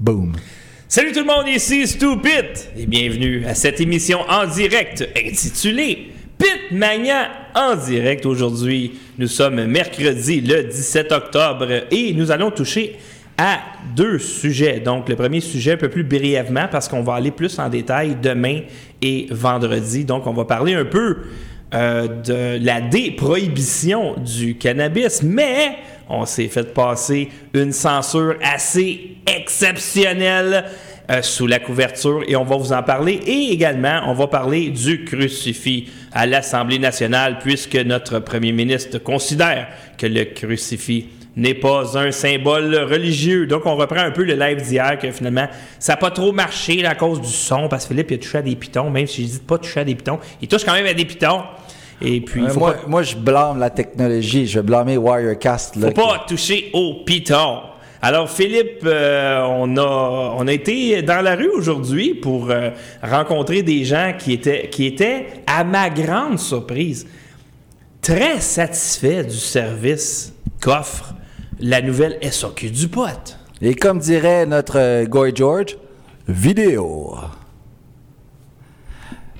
Boom. Salut tout le monde, ici Stupid et bienvenue à cette émission en direct intitulée Pit Mania en direct. Aujourd'hui, nous sommes mercredi le 17 octobre et nous allons toucher à deux sujets. Donc, le premier sujet un peu plus brièvement parce qu'on va aller plus en détail demain et vendredi. Donc, on va parler un peu euh, de la déprohibition du cannabis, mais on s'est fait passer une censure assez exceptionnelle euh, sous la couverture et on va vous en parler. Et également, on va parler du crucifix à l'Assemblée nationale puisque notre premier ministre considère que le crucifix n'est pas un symbole religieux. Donc, on reprend un peu le live d'hier que finalement, ça n'a pas trop marché à cause du son parce que Philippe, il a touché à des pitons, même si je dis pas toucher à des pitons. Il touche quand même à des pitons. Et puis, faut moi, pas, moi, je blâme la technologie. Je vais blâmer Wirecast. Là, faut pas toucher au piton. Alors, Philippe, euh, on, a, on a été dans la rue aujourd'hui pour euh, rencontrer des gens qui étaient, qui étaient, à ma grande surprise, très satisfaits du service qu'offre la nouvelle SOQ du pote. Et comme dirait notre euh, Goy George, vidéo.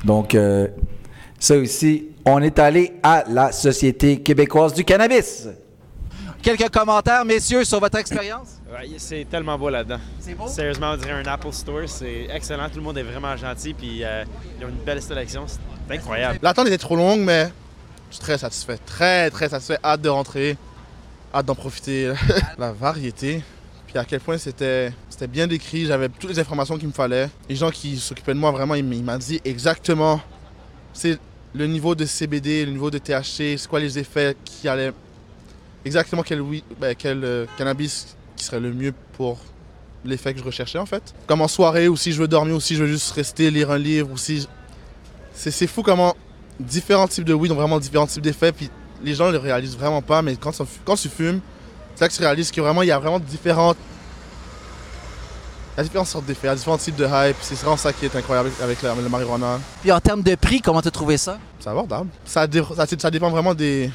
Donc, euh, ça aussi, on est allé à la Société québécoise du cannabis. Quelques commentaires, messieurs, sur votre expérience? Ouais, c'est tellement beau là-dedans. C'est beau? Sérieusement, on dirait un Apple Store. C'est excellent. Tout le monde est vraiment gentil. Puis euh, ils ont une belle sélection. C'est incroyable. L'attente était trop longue, mais je suis très satisfait. Très, très satisfait. Hâte de rentrer. Hâte d'en profiter. La variété. Puis à quel point c'était c'était bien décrit. J'avais toutes les informations qu'il me fallait. Les gens qui s'occupaient de moi, vraiment, ils m'ont dit exactement c'est le niveau de CBD, le niveau de THC, c'est quoi les effets qui allaient. Exactement quel, oui, ben, quel euh, cannabis qui serait le mieux pour l'effet que je recherchais en fait. Comme en soirée, ou si je veux dormir, ou si je veux juste rester, lire un livre, ou si. C'est c'est fou comment différents types de weed ont vraiment différents types d'effets, puis les gens ne le réalisent vraiment pas, mais quand, quand tu fumes, c'est là que tu réalises que vraiment, il y a vraiment différentes. Il y a différentes sortes d'effets, il y a différents types de hype, c'est vraiment ça qui est incroyable avec la, le marijuana. Puis en termes de prix, comment tu as trouvé ça? C'est abordable. Ça, dé- ça, ça dépend vraiment des,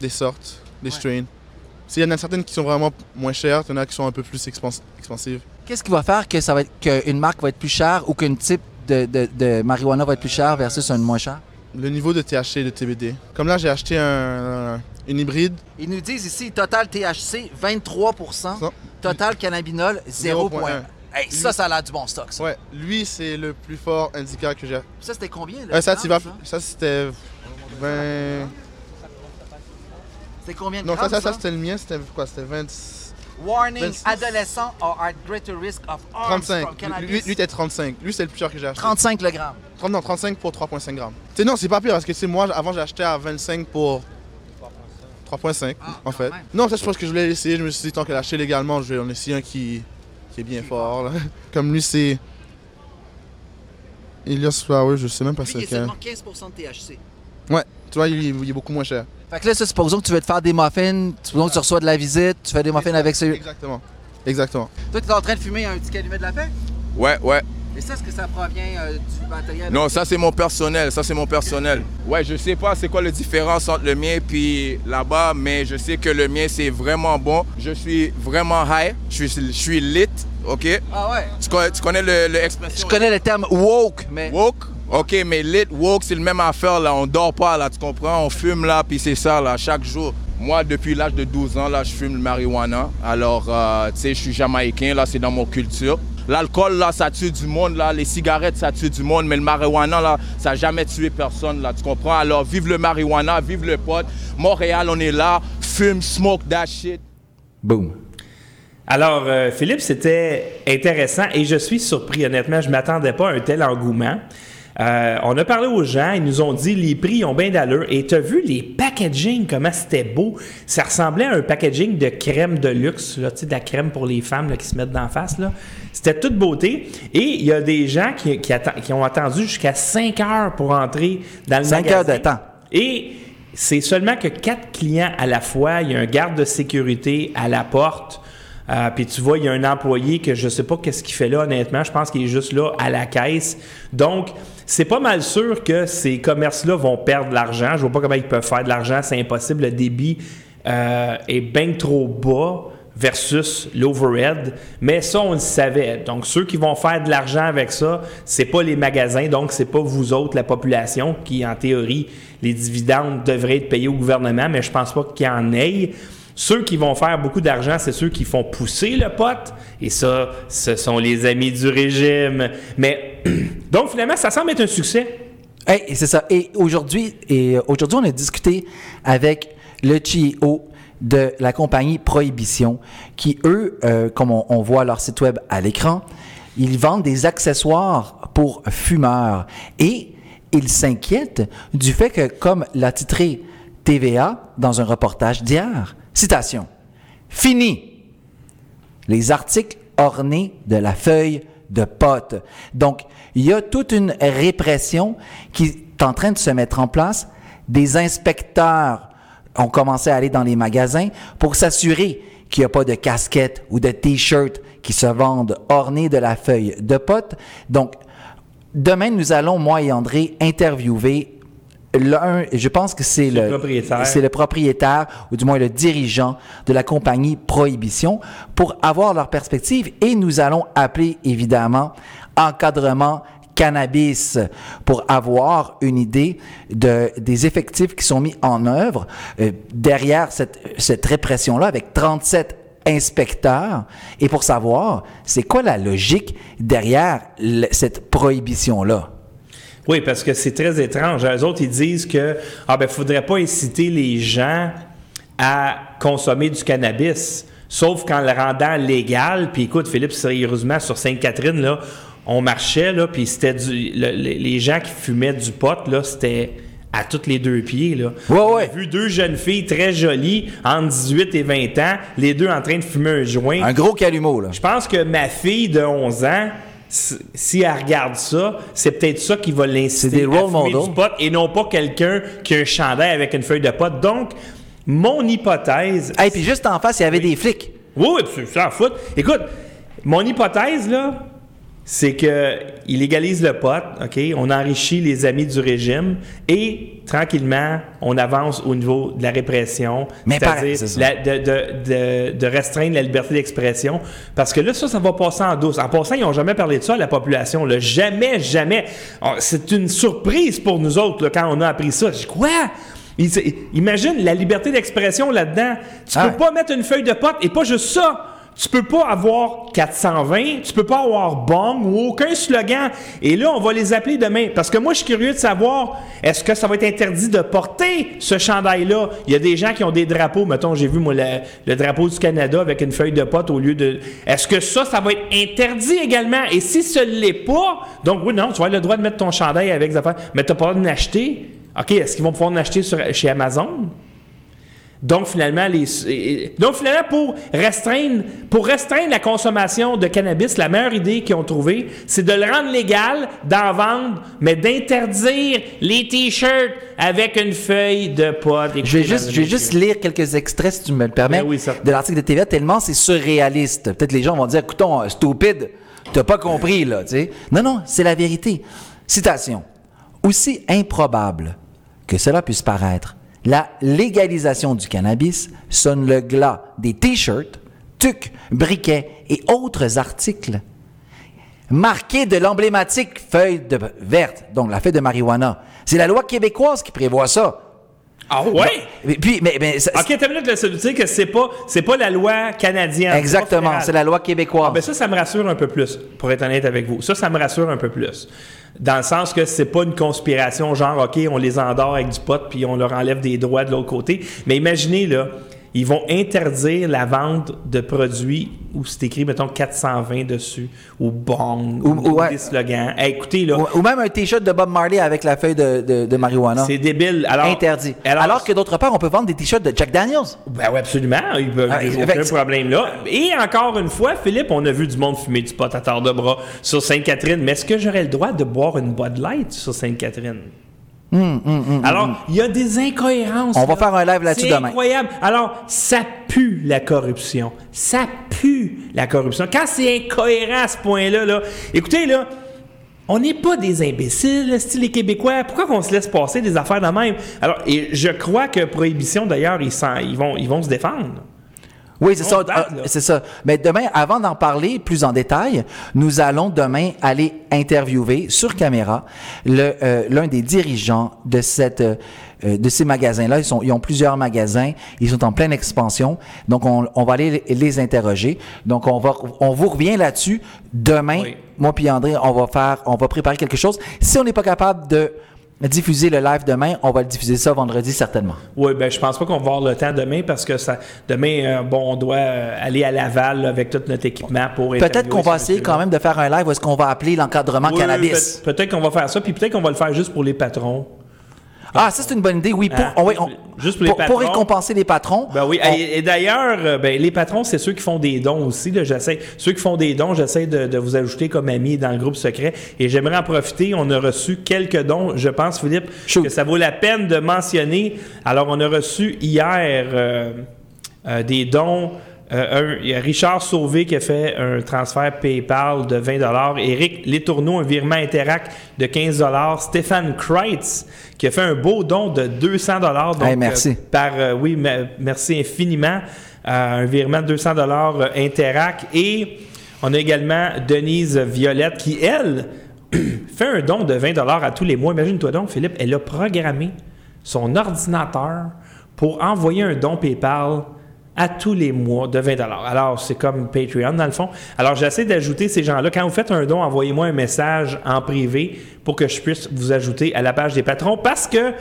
des sortes, des strains. Il y en a certaines qui sont vraiment moins chères, il y en a qui sont un peu plus expans- expansives. Qu'est-ce qui va faire que ça va être qu'une marque va être plus chère ou qu'un type de, de, de marijuana va être plus cher versus un moins cher? Le niveau de THC et de TBD. Comme là, j'ai acheté un, un- une hybride. Ils nous disent ici, total THC, 23% total cannabinol, 0,1. 0,1. Hey, ça, ça a l'air du bon stock, ça. Ouais, lui, c'est le plus fort indica que j'ai. Ça, c'était combien? le Euh, ça, vas. Ça, c'était 20. C'était combien de Non, ça, grammes, ça, ça, c'était le mien, c'était quoi C'était 20. Warning, 26. adolescents are at greater risk of harms 35. from cannabis. Lui, lui, était 35. Lui, c'est le plus cher que j'ai acheté. 35 le gramme. 30, non, 35 pour 3,5 grammes. Tu sais, non, c'est pas pire parce que, moi, avant, j'ai acheté à 25 pour 3,5 en fait. Ah, même. Non, ça, je pense que je voulais essayer. Je me suis dit, tant qu'elle a acheté légalement, je vais en essayer un qui, qui est bien fort. là. Comme lui, c'est. Elias Flower, je sais même pas Lui, c'est il est seulement 15 de THC. Ouais, tu vois, il, il est beaucoup moins cher. Fait que là, ça, supposons que tu veux te faire des muffins, supposons que tu reçois de la visite, tu fais des muffins avec celui. Exactement. Exactement. Toi, tu es en train de fumer un petit calumet de la paix? Ouais, ouais. Et ça, est-ce que ça provient euh, du matériel? Non, ça c'est mon personnel, ça c'est mon personnel. Ouais, je sais pas c'est quoi la différence entre le mien puis là-bas, mais je sais que le mien c'est vraiment bon. Je suis vraiment high, je suis, je suis lit, ok? Ah ouais? Tu connais, tu connais le, le Je connais le terme woke, mais. woke? Ok, mais lit, woke, c'est le même affaire là. On dort pas là, tu comprends? On fume là, puis c'est ça là, chaque jour. Moi, depuis l'âge de 12 ans, là, je fume le marijuana. Alors, euh, tu sais, je suis jamaïcain, là, c'est dans mon culture. L'alcool, là, ça tue du monde, là. Les cigarettes, ça tue du monde. Mais le marijuana, là, ça n'a jamais tué personne, là. Tu comprends? Alors, vive le marijuana, vive le pote. Montréal, on est là. Fume, smoke that shit. Boom. Alors, euh, Philippe, c'était intéressant et je suis surpris, honnêtement. Je ne m'attendais pas à un tel engouement. Euh, on a parlé aux gens, ils nous ont dit les prix ont bien d'allure. Et tu as vu les packaging, comment c'était beau? Ça ressemblait à un packaging de crème de luxe, là, tu sais, de la crème pour les femmes là, qui se mettent d'en face. là. C'était toute beauté. Et il y a des gens qui, qui atten- qui ont attendu jusqu'à 5 heures pour entrer dans le Cinq magasin. heures de temps. Et c'est seulement que quatre clients à la fois. Il y a un garde de sécurité à la porte. Euh, puis tu vois, il y a un employé que je sais pas qu'est-ce qu'il fait là, honnêtement. Je pense qu'il est juste là à la caisse. Donc, c'est pas mal sûr que ces commerces-là vont perdre de l'argent. Je vois pas comment ils peuvent faire de l'argent. C'est impossible. Le débit euh, est bien trop bas versus l'overhead. Mais ça, on le savait. Donc, ceux qui vont faire de l'argent avec ça, c'est pas les magasins, donc c'est pas vous autres, la population, qui, en théorie, les dividendes devraient être payés au gouvernement, mais je pense pas qu'il y en ait. Ceux qui vont faire beaucoup d'argent, c'est ceux qui font pousser le pot. Et ça, ce sont les amis du régime. Mais, donc, finalement, ça semble être un succès. Hey, c'est ça. Et aujourd'hui, et aujourd'hui, on a discuté avec le CEO de la compagnie Prohibition, qui, eux, euh, comme on, on voit leur site web à l'écran, ils vendent des accessoires pour fumeurs. Et ils s'inquiètent du fait que, comme l'a titré TVA dans un reportage d'hier, citation, Fini les articles ornés de la feuille de pote. Donc, il y a toute une répression qui est en train de se mettre en place. Des inspecteurs ont commencé à aller dans les magasins pour s'assurer qu'il n'y a pas de casquettes ou de t-shirts qui se vendent ornés de la feuille de pote. Donc, demain, nous allons, moi et André, interviewer l'un, je pense que c'est Le propriétaire. c'est le propriétaire, ou du moins le dirigeant de la compagnie Prohibition, pour avoir leur perspective. Et nous allons appeler, évidemment, encadrement cannabis pour avoir une idée de, des effectifs qui sont mis en œuvre euh, derrière cette, cette répression-là avec 37 inspecteurs et pour savoir c'est quoi la logique derrière cette prohibition-là? Oui, parce que c'est très étrange. Eux autres, ils disent que ah ben faudrait pas inciter les gens à consommer du cannabis, sauf qu'en le rendant légal. Puis écoute, Philippe, sérieusement, sur Sainte-Catherine, là, on marchait, là, puis c'était du. le- le- les gens qui fumaient du pot, là, c'était à tous les deux pieds, là. Ouais, On a ouais. vu deux jeunes filles très jolies, entre 18 et 20 ans, les deux en train de fumer un joint. Un gros calumeau, là. Je pense que ma fille de 11 ans, si elle regarde ça, c'est peut-être ça qui va l'inciter des à fumer du pot et non pas quelqu'un qui a un chandail avec une feuille de pot. Donc, mon hypothèse... Et puis juste en face, il y avait des flics. Oui, oui, tu s'en fout. Écoute, mon hypothèse, là, c'est que il légalise le pot, OK? On enrichit les amis du régime et tranquillement, on avance au niveau de la répression, c'est-à-dire de, de- de- de restreindre la liberté d'expression. Parce que là, ça, ça va passer en douce. En passant, ils n'ont jamais parlé de ça à la population. là. Jamais, jamais. Oh, C'est une surprise pour nous autres là, quand on a appris ça. Je dis, quoi? Imagine la liberté d'expression là-dedans. Tu Ah peux pas mettre une feuille de pote et pas juste ça. Tu peux pas avoir 420, tu peux pas avoir bong ou aucun slogan. Et là, on va les appeler demain. Parce que moi, je suis curieux de savoir, est-ce que ça va être interdit de porter ce chandail-là? Il y a des gens qui ont des drapeaux. Mettons, j'ai vu, moi, le, drapeau du Canada avec une feuille de pote au lieu de... Est-ce que ça, ça va être interdit également? Et si ce l'est pas, donc oui, non, tu vas avoir le droit de mettre ton chandail avec des affaires, mais tu n'as pas le droit d'en acheter. OK, est-ce qu'ils vont pouvoir en acheter sur- chez Amazon? Donc finalement, les, donc finalement pour restreindre, pour restreindre la consommation de cannabis, la meilleure idée qu'ils ont trouvée, c'est de le rendre légal, d'en vendre, mais d'interdire les t-shirts avec une feuille de pot. Je vais juste, je vais juste lire quelques extraits, si tu me le permets, Ben oui, de l'article de TVA, tellement c'est surréaliste. Peut-être les gens vont dire, écoutons, euh, stupide, t'as pas compris, là, tu sais. Non, non, c'est la vérité. Citation. Aussi improbable que cela puisse paraître, la légalisation du cannabis sonne le glas des t-shirts, tucs, briquets et autres articles marqués de l'emblématique feuille de verte, donc la feuille de marijuana. C'est la loi québécoise qui prévoit ça. Ah ouais? Puis, mais, mais ça- Ok, t'as minute, là, ça veut dire que c'est pas, c'est pas la loi canadienne. exactement, c'est la loi québécoise. Ah, ben ça, ça me rassure un peu plus, pour être honnête avec vous. Ça, ça me rassure un peu plus. Dans le sens que c'est pas une conspiration, genre, OK, on les endort avec du pot puis on leur enlève des droits de l'autre côté. Mais imaginez, là, ils vont interdire la vente de produits où c'est écrit, mettons, 420 dessus, ou bong, Ou- ou, ou ouais. des slogans. Hey, écoutez, là, ou, ou même un t-shirt de Bob Marley avec la feuille de, de, de marijuana. c'est débile. Alors, Interdit. Alors, Alors, que d'autre part, on peut vendre des t-shirts de Jack Daniels. Ben oui, absolument. Il n'y a Ah, aucun fait problème là. Et encore une fois, Philippe, on a vu du monde fumer du pot à tort de bras sur Sainte-Catherine. Mais est-ce que j'aurais le droit de boire une Bud Light sur Sainte-Catherine? Alors, il y a des incohérences. Hum, On va faire un live là-dessus C'est demain. incroyable. Alors, ça pue la corruption. Ça pue la corruption. Quand c'est incohérent à ce point-là, là, écoutez, là, on n'est pas des imbéciles, style les Québécois. Pourquoi qu'on se laisse passer des affaires de même? Alors, et je crois que Prohibition, d'ailleurs, ils, ils, vont, ils vont se défendre. Oui, c'est ça. Ah. C'est ça. Mais demain, avant d'en parler plus en détail, nous allons demain aller interviewer sur caméra le, euh, l'un des dirigeants de cette euh, euh, de ces magasins-là. Ils, sont, ils ont plusieurs magasins. Ils sont en pleine expansion. Donc, on, on va aller les, les interroger. Donc, on va on vous revient là-dessus demain. Oui. Moi puis André, on va faire, on va préparer quelque chose. Si on n'est pas capable de diffuser le live demain, on va le diffuser ça vendredi certainement. Oui, ben je pense pas qu'on va avoir le temps demain parce que ça, demain, euh, bon, on doit euh, aller à Laval là, avec tout notre équipement pour Peut-être qu'on va essayer quand même de faire un live où est-ce qu'on va appeler l'encadrement Oui, cannabis. peut- Peut-être qu'on va faire ça, puis peut-être qu'on va le faire juste pour les patrons. Ah, ça c'est une bonne idée, oui. Pour, oui, juste on- pour- juste pour les pour, patrons. récompenser les patrons. Ben oui, on- et, et d'ailleurs, euh, ben, les patrons, c'est ceux qui font des dons aussi. Là, j'essaie, ceux qui font des dons, j'essaie de, de vous ajouter comme amis dans le groupe secret. Et j'aimerais en profiter. On a reçu quelques dons. Je pense, Philippe, Shoot. que ça vaut la peine de mentionner. Alors, on a reçu hier euh, euh, des dons. Euh, un- il y a Richard Sauvé qui a fait un transfert PayPal de 20 Éric Létourneau, un virement Interac de 15 Stéphane Kreitz qui a fait un beau don de 200 donc, Hey, merci. euh, par euh, oui, me- merci infiniment. Un virement de 200 dollars Interac et on a également Denise Violette qui elle fait un don de 20 dollars à tous les mois. Imagine-toi donc Philippe, elle a programmé son ordinateur pour envoyer un don PayPal à tous les mois de 20 Alors, c'est comme Patreon, dans le fond. Alors, j'essaie d'ajouter ces gens-là. Quand vous faites un don, envoyez-moi un message en privé pour que je puisse vous ajouter à la page des patrons parce que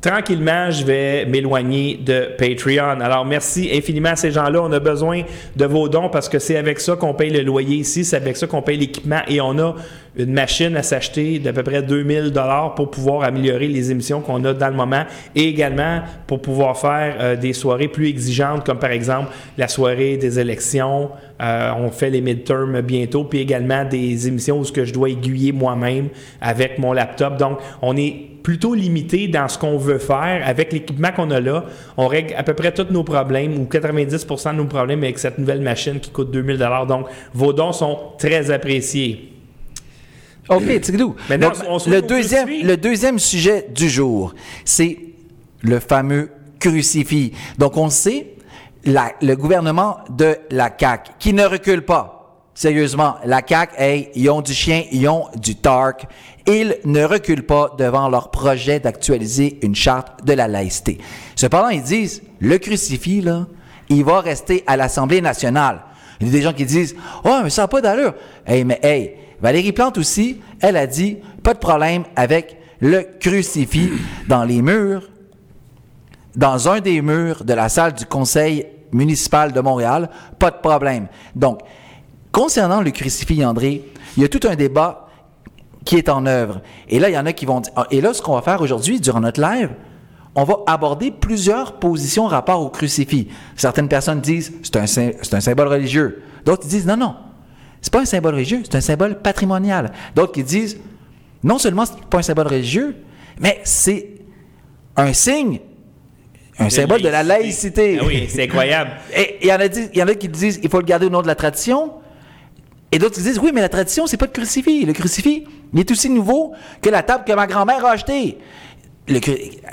tranquillement, je vais m'éloigner de Patreon. Alors, merci infiniment à ces gens-là. On a besoin de vos dons parce que c'est avec ça qu'on paye le loyer ici, c'est avec ça qu'on paye l'équipement et on a une machine à s'acheter d'à peu près 2000 dollars pour pouvoir améliorer les émissions qu'on a dans le moment et également pour pouvoir faire euh, des soirées plus exigeantes comme par exemple la soirée des élections. Euh, on fait les midterms bientôt puis également des émissions où ce que je dois aiguiller moi-même avec mon laptop. Donc, on est plutôt limité dans ce qu'on veut faire avec l'équipement qu'on a là. On règle à peu près tous nos problèmes ou 90% de nos problèmes avec cette nouvelle machine qui coûte 2000 dollars. Donc, vos dons sont très appréciés. OK, Tigdou. Maintenant, Donc, on se le, deuxième, le deuxième sujet du jour, c'est le fameux crucifix. Donc, on sait, la- le gouvernement de la CAQ, qui ne recule pas. Sérieusement, la CAQ, hey, ils ont du chien, ils ont du tark. Ils ne reculent pas devant leur projet d'actualiser une charte de la laïcité. Cependant, ils disent, le crucifix, là, il va rester à l'Assemblée nationale. Il y a des gens qui disent, oh, mais ça n'a pas d'allure. Hey, mais hey, Valérie Plante aussi, elle a dit, pas de problème avec le crucifix dans les murs dans un des murs de la salle du conseil municipal de Montréal, pas de problème. Donc, concernant le crucifix, André, il y a tout un débat qui est en œuvre. Et là, il y en a qui vont dire, ah, et là, ce qu'on va faire aujourd'hui, durant notre live, on va aborder plusieurs positions rapport au crucifix. Certaines personnes disent, c'est un, sym- c'est un symbole religieux. D'autres disent, non, non, c'est pas un symbole religieux, c'est un symbole patrimonial. D'autres qui disent, non seulement c'est pas un symbole religieux, mais c'est un signe un symbole de la laïcité. Ah oui, c'est incroyable. Et il y, en a dit- il y en a qui disent il faut le garder au nom de la tradition. Et d'autres qui disent oui, mais la tradition, c'est pas le crucifix. Le crucifix, il est aussi nouveau que la table que ma grand-mère a achetée. Le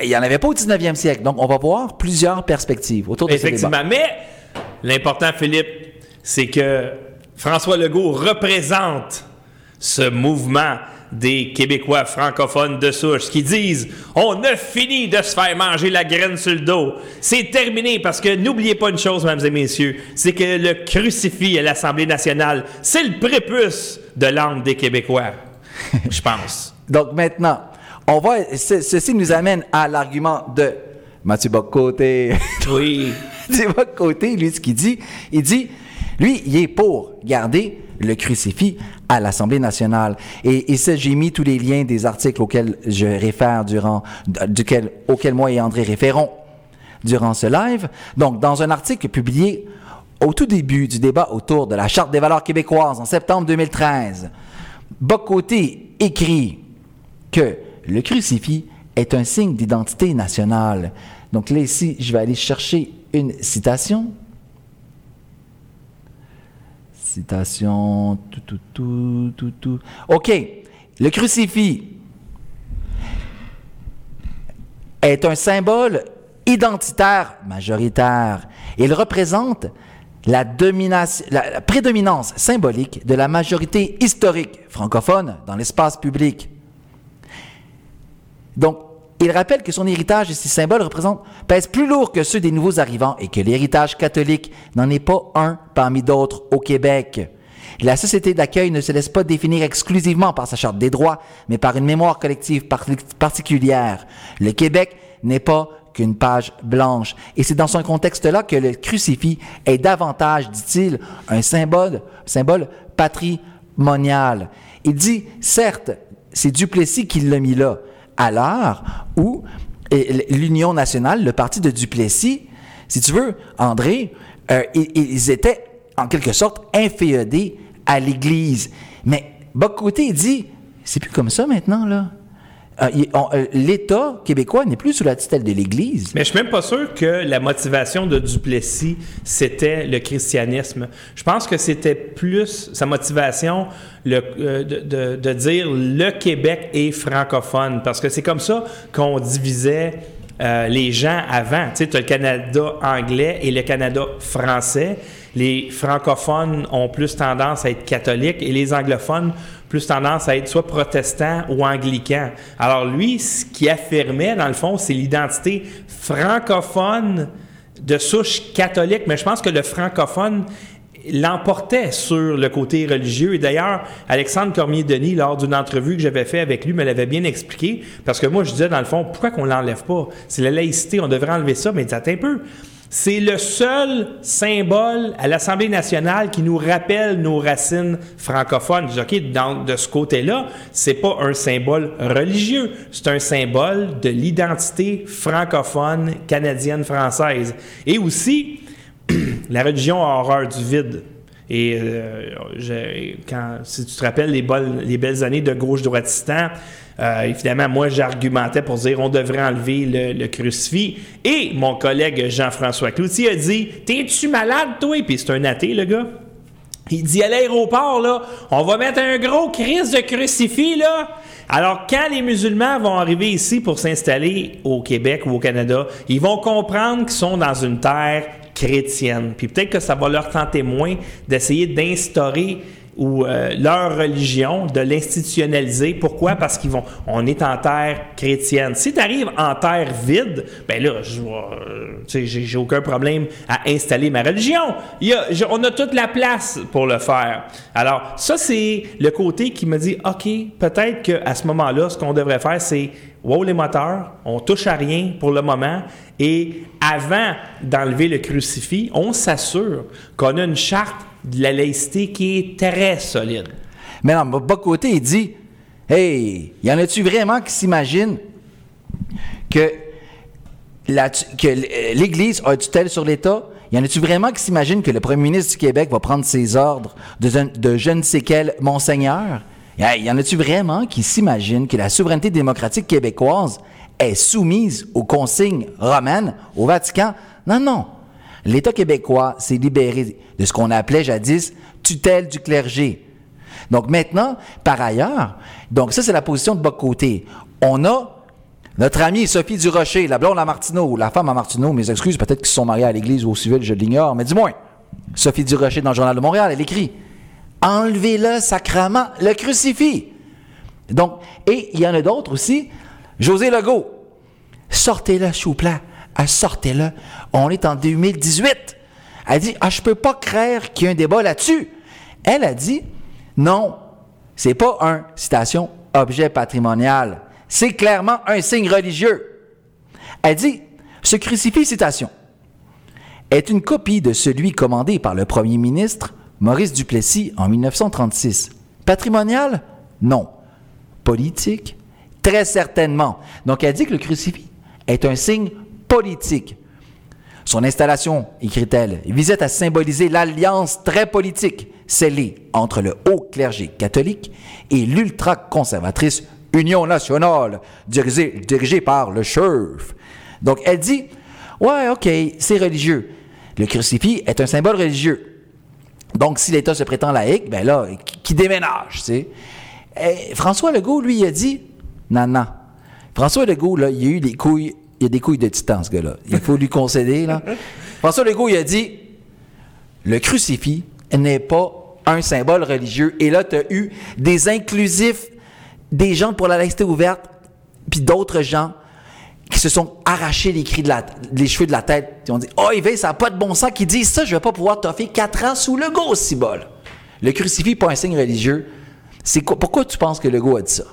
il n'y en avait pas au 19e siècle. Donc, on va voir plusieurs perspectives autour de. Effectivement. Mais l'important, Philippe, c'est que François Legault représente ce mouvement des Québécois francophones de souche qui disent on a fini de se faire manger la graine sur le dos. C'est terminé parce que n'oubliez pas une chose, mesdames et messieurs, c'est que le crucifix à l'Assemblée nationale, c'est le prépuce de l'âme des Québécois. Je pense. Donc, maintenant, on va, ce- ceci nous amène à l'argument de Mathieu Bocoté. Oui. Mathieu Bocoté, lui, ce qu'il dit, il dit, lui, il est pour garder le crucifix à l'Assemblée nationale. Et, ça, j'ai mis tous les liens des articles auxquels je réfère durant, auxquels moi et André référons durant ce live. Donc, dans un article publié au tout début du débat autour de la Charte des valeurs québécoises en septembre 2013, Bocoté écrit que le crucifix est un signe d'identité nationale. Donc là, ici, je vais aller chercher une citation. Citation, tout, tout, tout, tout, tout. OK. Le crucifix est un symbole identitaire majoritaire. Il représente la, domination, la, prédominance symbolique de la majorité historique francophone dans l'espace public. Donc, il rappelle que son héritage et ses symboles représentent, pèsent plus lourd que ceux des nouveaux arrivants et que l'héritage catholique n'en est pas un parmi d'autres au Québec. La société d'accueil ne se laisse pas définir exclusivement par sa charte des droits, mais par une mémoire collective par- particulière. Le Québec n'est pas qu'une page blanche. Et c'est dans ce contexte-là que le crucifix est davantage, dit-il, un symbole, symbole patrimonial. Il dit, certes, c'est Duplessis qui l'a mis là, à l'heure où l'Union nationale, le parti de Duplessis, si tu veux, André, euh, ils, étaient en quelque sorte inféodés à l'Église. Mais Bocoté, dit, c'est plus comme ça maintenant, là. Euh, il- on- euh, L'État québécois n'est plus sous la tutelle de l'Église. Mais je suis même pas sûr que la motivation de Duplessis, c'était le christianisme. Je pense que c'était plus sa motivation euh, de dire le Québec est francophone. Parce que c'est comme ça qu'on divisait euh, les gens avant. Tu sais, as le Canada anglais et le Canada français. Les francophones ont plus tendance à être catholiques et les anglophones plus tendance à être soit protestants ou anglicans. Alors lui, ce qu'il affirmait, dans le fond, c'est l'identité francophone de souche catholique, mais je pense que le francophone l'emportait sur le côté religieux. Et d'ailleurs, Alexandre Cormier-Denis, lors d'une entrevue que j'avais fait avec lui, me l'avait bien expliqué, parce que moi, je disais, dans le fond, pourquoi qu'on l'enlève pas? C'est la laïcité, on devrait enlever ça, mais il un peu. C'est le seul symbole à l'Assemblée nationale qui nous rappelle nos racines francophones. Je dis, OK, de ce côté-là, c'est pas un symbole religieux, c'est un symbole de l'identité francophone canadienne-française. Et aussi, la religion a horreur du vide. Et euh, quand, si tu te rappelles les, belles années de gauche-droitistan, euh, évidemment, moi, j'argumentais pour dire on devrait enlever le, le crucifix. Et mon collègue Jean-François Cloutier a dit T'es-tu malade, toi? Puis c'est un athée, le gars. Il dit à l'aéroport, là, on va mettre un gros crise de crucifix, là. Alors, quand les musulmans vont arriver ici pour s'installer au Québec ou au Canada, ils vont comprendre qu'ils sont dans une terre chrétienne. Puis peut-être que ça va leur tenter moins d'essayer d'instaurer ou euh, leur religion, de l'institutionnaliser. Pourquoi? Parce qu'ils vont, on est en terre chrétienne. Si tu arrives en terre vide, ben là, je euh, j'ai, aucun problème à installer ma religion. Il y a, on a toute la place pour le faire. Alors, ça, c'est le côté qui me dit, OK, peut-être qu'à ce moment-là, ce qu'on devrait faire, c'est wow les moteurs, on touche à rien pour le moment, et avant d'enlever le crucifix, on s'assure qu'on a une charte de la laïcité qui est très solide. Mais non, Bocoté, il dit Hey, y en a-tu vraiment qui s'imaginent que, l- l'Église a tutelle sur l'État? Y en a-tu vraiment qui s'imaginent que le premier ministre du Québec va prendre ses ordres de je ne sais quel monseigneur? Hey, Y en a-tu vraiment qui s'imaginent que la souveraineté démocratique québécoise est soumise aux consignes romaines au Vatican? Non, non. L'État québécois s'est libéré de ce qu'on appelait jadis tutelle du clergé. Donc maintenant, par ailleurs, donc ça c'est la position de Boc-Côté. On a notre amie Sophie Durocher, la blonde à Martineau, la femme à Martineau, mes excuses, peut-être qu'ils sont mariés à l'église ou au civil, je l'ignore, mais du moins, Sophie Durocher dans le Journal de Montréal, elle écrit Enlevez-le sacrament, le crucifix. Donc, et il y en a d'autres aussi. José Legault, sortez-le, plaît. Ah, Sortez-le. On est en 2018. Elle dit Ah, je peux pas craindre qu'il y ait un débat là-dessus. Elle a dit Non, c'est pas un, citation, objet patrimonial. C'est clairement un signe religieux. Elle dit Ce crucifix, citation, est une copie de celui commandé par le premier ministre Maurice Duplessis en 1936. Patrimonial? Non. Politique? Très certainement. Donc elle dit que le crucifix est un signe politique. Son installation, écrit-elle, visait à symboliser l'alliance très politique scellée entre le haut clergé catholique et l'ultra-conservatrice Union nationale, dirigée, dirigée par le chef. Donc elle dit, ouais, ok, c'est religieux. Le crucifix est un symbole religieux. Donc si l'État se prétend laïque, ben là, qui, déménage, tu sais? Et François Legault, lui, il a dit, non, non. François Legault, là, il a eu des couilles, il a des couilles de titan, ce gars-là. Il faut lui concéder, là. François Legault, il a dit, le crucifix n'est pas un symbole religieux. Et là, tu as eu des inclusifs, des gens pour la laïcité ouverte, puis d'autres gens qui se sont arrachés les, cris de la, les cheveux de la tête. Ils ont dit Oh, Yves, ça n'a pas de bon sens qui disent ça, je vais pas pouvoir toffer quatre ans sous le go, cibole. Le crucifix n'est pas un signe religieux. C'est quoi, pourquoi tu penses que Legault a dit ça?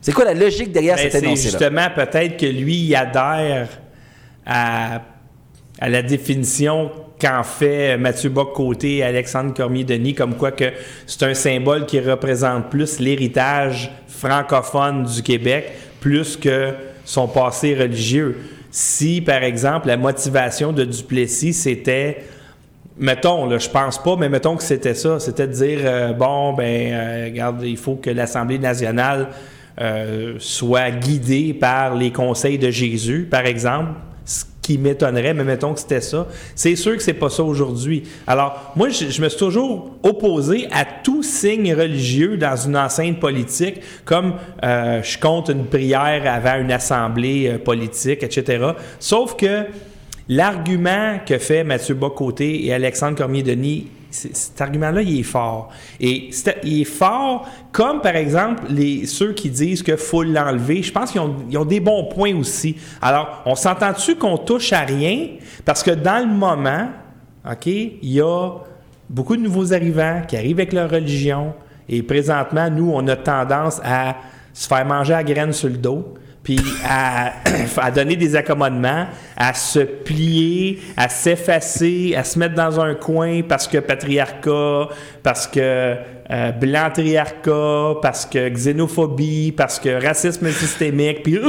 C'est quoi la logique derrière Ben, cet c'est énoncé-là? justement peut-être que lui, il adhère à, à la définition qu'en fait Mathieu Bock-Côté et Alexandre Cormier-Denis, comme quoi que c'est un symbole qui représente plus l'héritage francophone du Québec, plus que son passé religieux. Si, par exemple, la motivation de Duplessis, c'était Mettons, là, je pense pas, mais mettons que c'était ça. C'était de dire, euh, bon, ben, euh, regarde, il faut que l'Assemblée nationale euh, soit guidée par les conseils de Jésus, par exemple. Qui m'étonnerait, mais mettons que c'était ça. C'est sûr que c'est pas ça aujourd'hui. Alors, moi, je, me suis toujours opposé à tout signe religieux dans une enceinte politique, comme euh, je compte une prière avant une assemblée euh, politique, etc. Sauf que L'argument que fait Mathieu Bocoté et Alexandre Cormier-Denis, cet argument-là, il est fort. Et il est fort comme, par exemple, les, ceux qui disent qu'il faut l'enlever. Je pense qu'ils ont, ont des bons points aussi. Alors, on s'entend-tu qu'on touche à rien? Parce que dans le moment, OK, il y a beaucoup de nouveaux arrivants qui arrivent avec leur religion. Et présentement, nous, on a tendance à se faire manger à graines sur le dos puis à, donner des accommodements, à se plier, à s'effacer, à se mettre dans un coin parce que patriarcat, parce que euh, blanc-triarcat, parce que xénophobie, parce que racisme systémique, puis...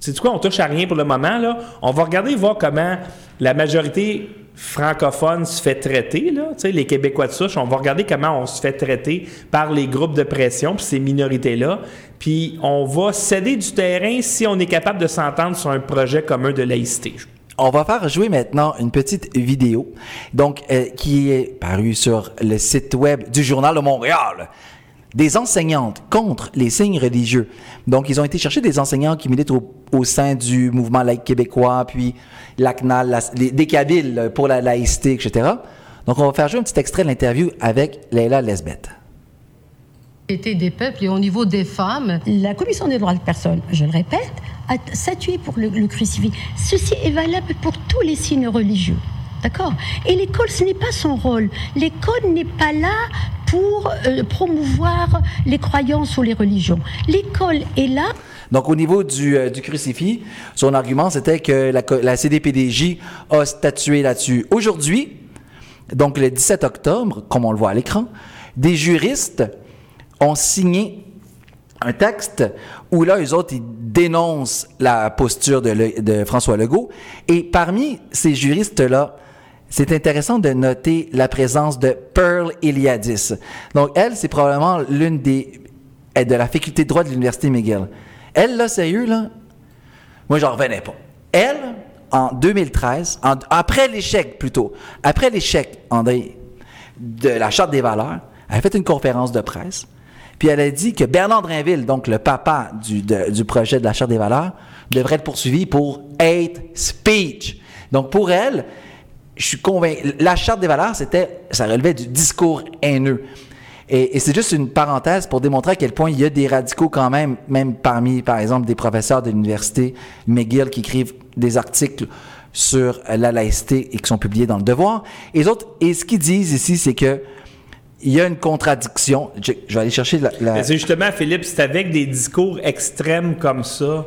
C'est quoi, on touche à rien pour le moment, là. On va regarder voir comment la majorité francophone se fait traiter, là. Les Québécois de souche, on va regarder comment on se fait traiter par les groupes de pression, puis ces minorités-là. Puis on va céder du terrain si on est capable de s'entendre sur un projet commun de laïcité. On va faire jouer maintenant une petite vidéo, donc euh, qui est parue sur le site web du Journal de Montréal. Des enseignantes contre les signes religieux. Donc, ils ont été chercher des enseignants qui militent au, sein du mouvement laïque québécois, puis l'ACNAL, la- les- des Kabyles pour la laïcité, etc. Donc, on va faire jouer un petit extrait de l'interview avec Leila Lesbeth. Été des peuples et au niveau des femmes, La Commission des droits de personnes, je le répète, a statué pour le, le crucifix. Ceci est valable pour tous les signes religieux. D'accord? Et l'école, ce n'est pas son rôle. L'école n'est pas là pour euh, promouvoir les croyances ou les religions. L'école est là Donc, au niveau du, euh, du crucifix, son argument, c'était que la, la CDPDJ a statué là-dessus. Aujourd'hui, donc le 17 octobre, comme on le voit à l'écran, des juristes ont signé un texte où là, eux autres, ils dénoncent la posture de, François Legault. Et parmi ces juristes-là, c'est intéressant de noter la présence de Pearl Eliadis. Donc, elle, c'est probablement l'une des... elle est de la faculté de droit de l'Université McGill. Elle, là, sérieux, là, moi, j'en revenais pas. Elle, en 2013, en- après l'échec plutôt, après l'échec, André, de la Charte des valeurs, elle a fait une conférence de presse, puis elle a dit que Bernard Drinville, donc le papa du, projet de la Charte des valeurs, devrait être poursuivi pour hate speech. Donc pour elle, je suis convaincu, la Charte des valeurs, c'était, ça relevait du discours haineux. Et, c'est juste une parenthèse pour démontrer à quel point il y a des radicaux quand même, même parmi, par exemple, des professeurs de l'université McGill qui écrivent des articles sur la laïcité et qui sont publiés dans le Devoir. Et, autres, et ce qu'ils disent ici, c'est que il y a une contradiction. Je, vais aller chercher la... c'est justement, Philippe, c'est avec des discours extrêmes comme ça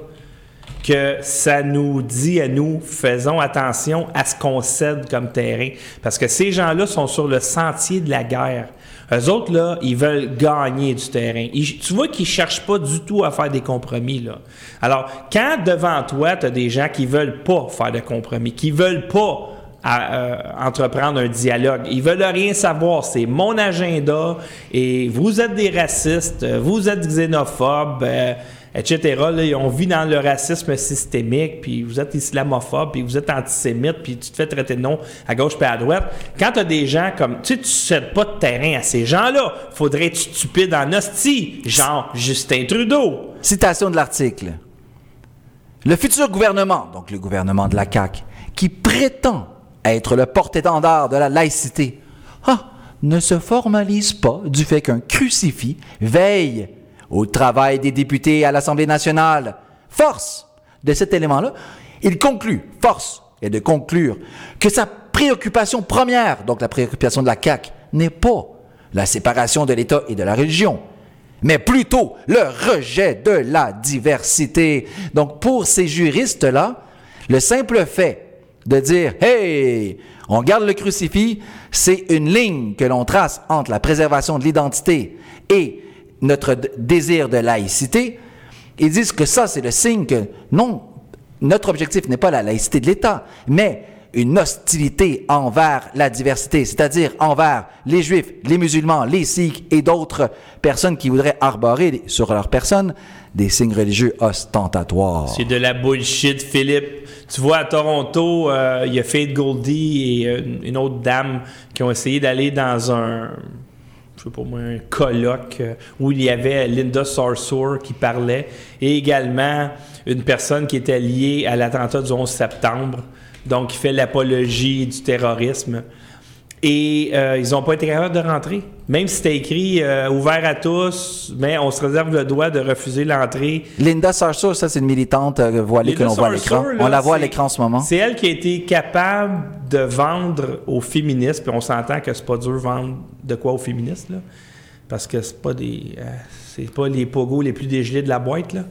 que ça nous dit à nous, faisons attention à ce qu'on cède comme terrain. Parce que ces gens-là sont sur le sentier de la guerre. Eux autres, là, ils veulent gagner du terrain. Tu vois qu'ils cherchent pas du tout à faire des compromis, là. Alors, quand devant toi, tu as des gens qui veulent pas faire de compromis, qui veulent pas à, euh, entreprendre un dialogue. Ils veulent rien savoir. C'est mon agenda et vous êtes des racistes, euh, vous êtes xénophobes, euh, etc. Là, on vit dans le racisme systémique, puis vous êtes islamophobe, puis vous êtes antisémite, puis tu te fais traiter de nom à gauche puis à droite. Quand tu as des gens comme... Tu sais, tu cèdes pas de terrain à ces gens-là. Faudrait être stupide en hostie, genre Justin Trudeau. Citation de l'article. Le futur gouvernement, donc le gouvernement de la CAQ, qui prétend être le porte-étendard de la laïcité, ah, ne se formalise pas du fait qu'un crucifix veille au travail des députés à l'Assemblée nationale. Force de cet élément-là, il conclut, force est de conclure que sa préoccupation première, donc la préoccupation de la CAQ, n'est pas la séparation de l'État et de la religion, mais plutôt le rejet de la diversité. Donc pour ces juristes-là, le simple fait de dire, hey, on garde le crucifix, c'est une ligne que l'on trace entre la préservation de l'identité et notre désir de laïcité. Ils disent que ça, c'est le signe que non, notre objectif n'est pas la laïcité de l'État, mais une hostilité envers la diversité, c'est-à-dire envers les juifs, les musulmans, les sikhs et d'autres personnes qui voudraient arborer sur leur personne des signes religieux ostentatoires. C'est de la bullshit, Philippe. Tu vois, à Toronto, euh, il y a Faith Goldie et euh, une autre dame qui ont essayé d'aller dans un, je sais pas moi, un colloque euh, où il y avait Linda Sarsour qui parlait et également une personne qui était liée à l'attentat du 11 septembre, donc qui fait l'apologie du terrorisme. Et euh, ils n'ont pas été capables de rentrer. Même si c'était écrit euh, ouvert à tous, mais on se réserve le droit de refuser l'entrée. Linda Sarsour, ça c'est une militante euh, voilée que l'on voit à l'écran. On la voit à l'écran en ce moment. C'est elle qui a été capable de vendre aux féministes, puis on s'entend que c'est pas dur vendre de quoi aux féministes, là, parce que c'est pas des, c'est pas les pogos les plus dégelés de la boîte, là.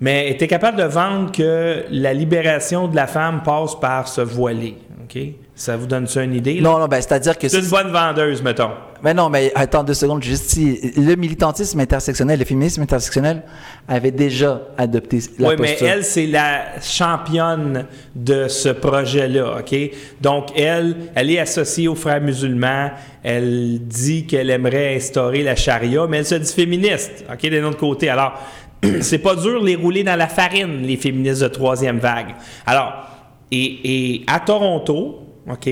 Mais elle était capable de vendre que la libération de la femme passe par se voiler, ok? Ça vous donne ça une idée là? Non, non, ben, c'est-à-dire que C'est une bonne vendeuse, mettons. Mais non, mais attends deux secondes, juste si le militantisme intersectionnel, le féminisme intersectionnel avait déjà adopté la Oui, mais posture. elle, c'est la championne de ce projet-là, OK? Donc, elle, elle est associée aux frères musulmans. Elle dit qu'elle aimerait instaurer la charia, mais elle se dit féministe, OK, d'un autre côté. Alors, c'est pas dur les rouler dans la farine, les féministes de troisième vague. Alors, et, et à Toronto, OK,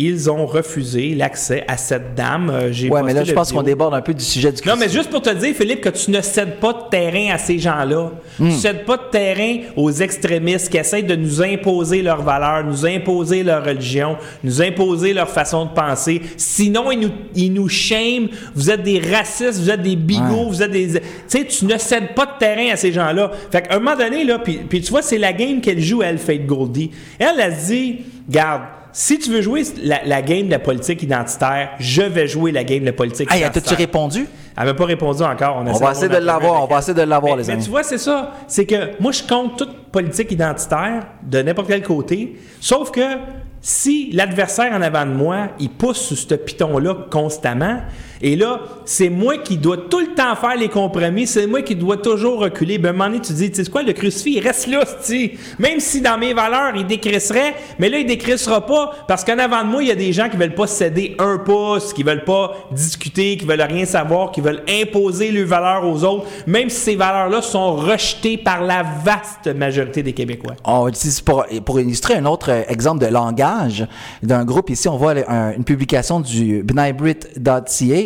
ils ont refusé l'accès à cette dame. Euh, j'ai ouais, mais là, je pense qu'on déborde un peu du sujet du Non, mais juste pour te dire, Philippe, que tu ne cèdes pas de terrain à ces gens-là. Tu ne cèdes pas de terrain aux extrémistes qui essaient de nous imposer leurs valeurs, nous imposer leur religion, nous imposer leur façon de penser. Sinon, ils nous, ils nous shame. Vous êtes des racistes, vous êtes des bigots, Ouais. vous êtes des. Tu sais, tu ne cèdes pas de terrain à ces gens-là. Fait qu'à un moment donné, là, puis, puis tu vois, c'est la game qu'elle joue, elle, Fate Goldie. Elle, elle se dit, garde. Si tu veux jouer la, la game de la politique identitaire, je vais jouer la game de la politique Hey, identitaire. as-tu répondu? Elle m'a pas répondu encore. On va essayer de l'avoir, on va essayer de l'avoir, mais, les mais amis. tu vois, c'est ça. C'est que moi, je compte toute politique identitaire de n'importe quel côté. Sauf que si l'adversaire en avant de moi, il pousse sur ce piton-là constamment, et là, c'est moi qui dois tout le temps faire les compromis, c'est moi qui dois toujours reculer. Ben, à un moment donné, tu dis, tu sais quoi, le crucifix, il reste là, tu Même si dans mes valeurs, il décrisserait, mais là, il décrissera pas parce qu'en avant de moi, il y a des gens qui veulent pas céder un pouce, qui veulent pas discuter, qui veulent rien savoir, qui veulent imposer leurs valeurs aux autres, même si ces valeurs-là sont rejetées par la vaste majorité des Québécois. On utilise pour, pour illustrer un autre euh, exemple de langage d'un groupe ici, on voit une publication du